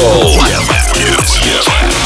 Yeah. Yeah. Yeah.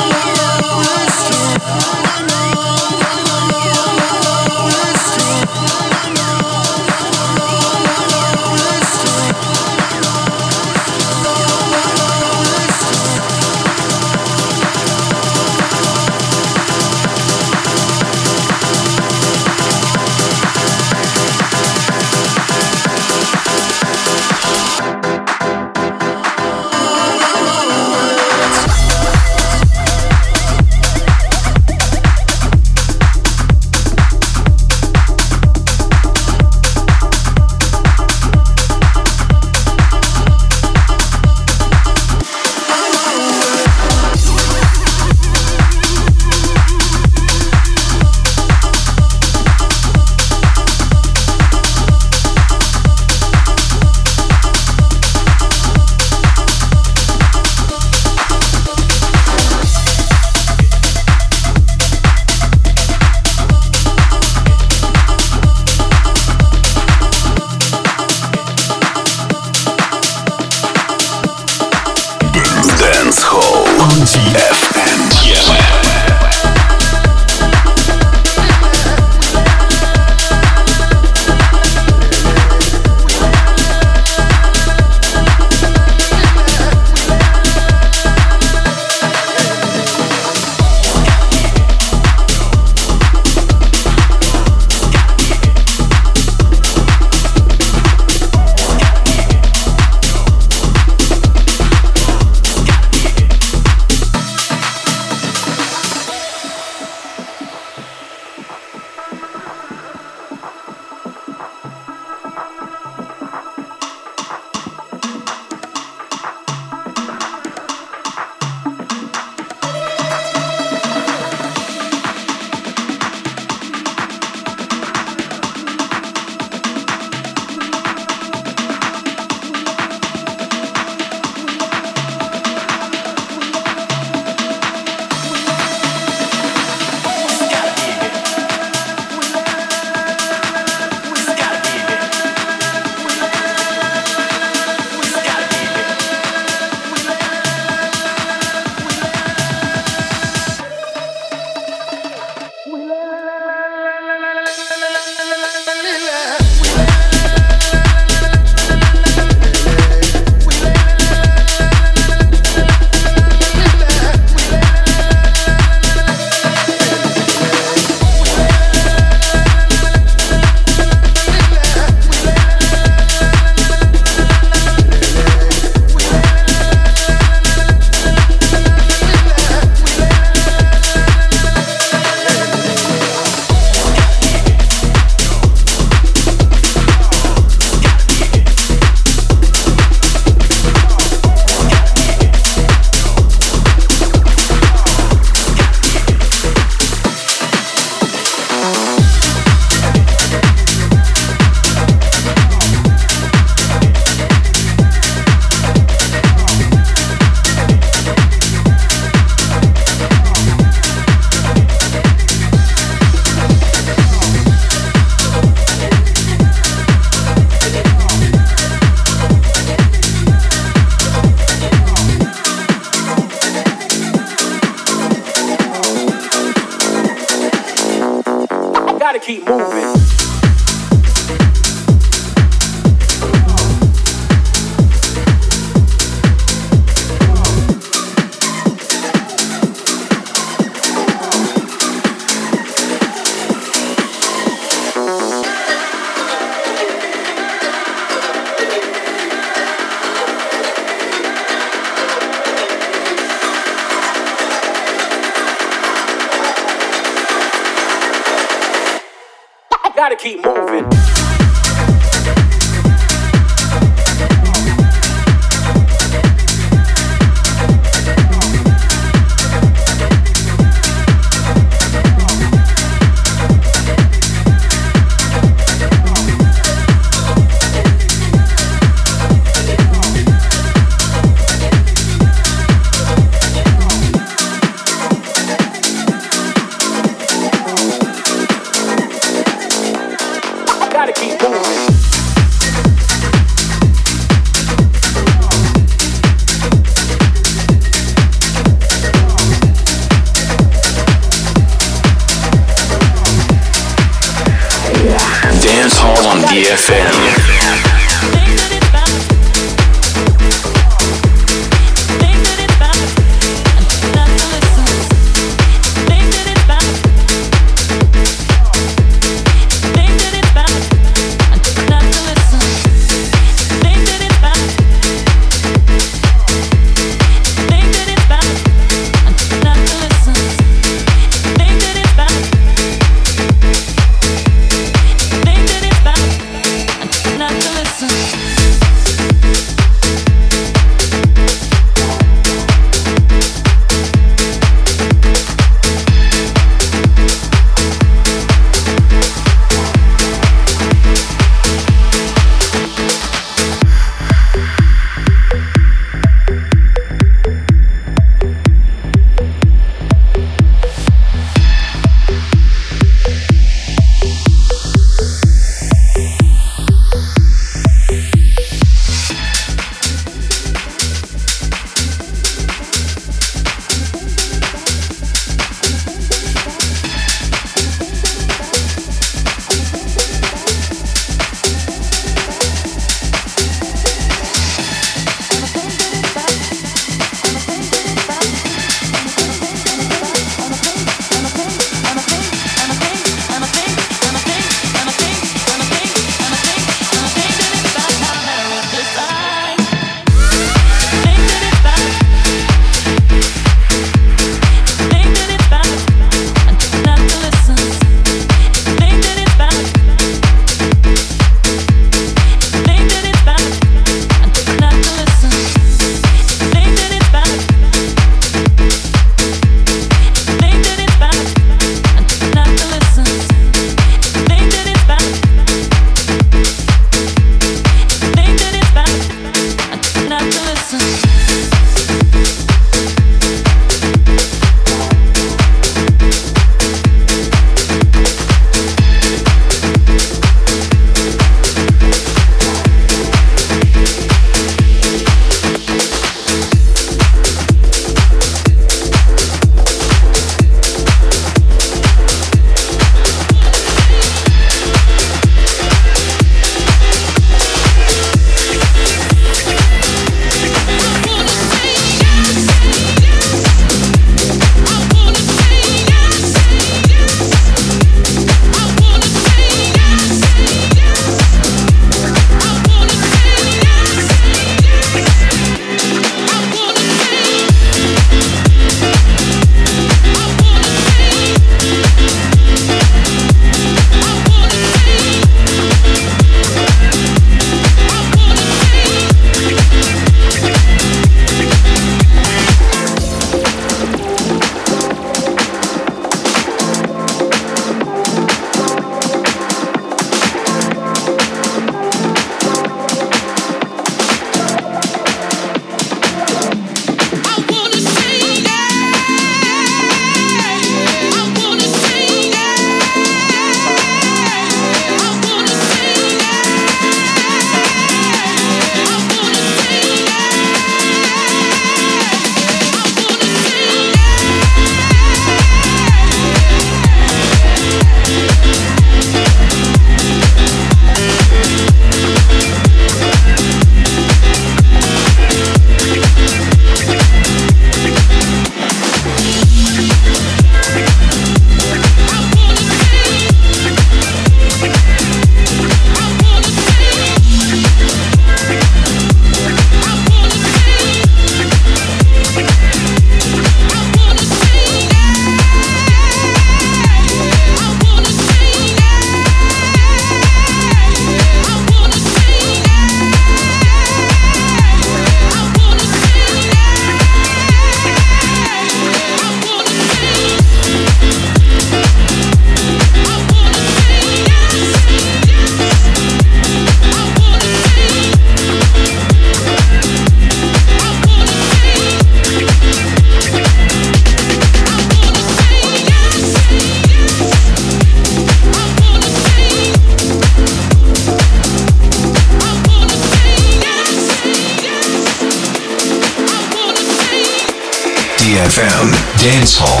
DFM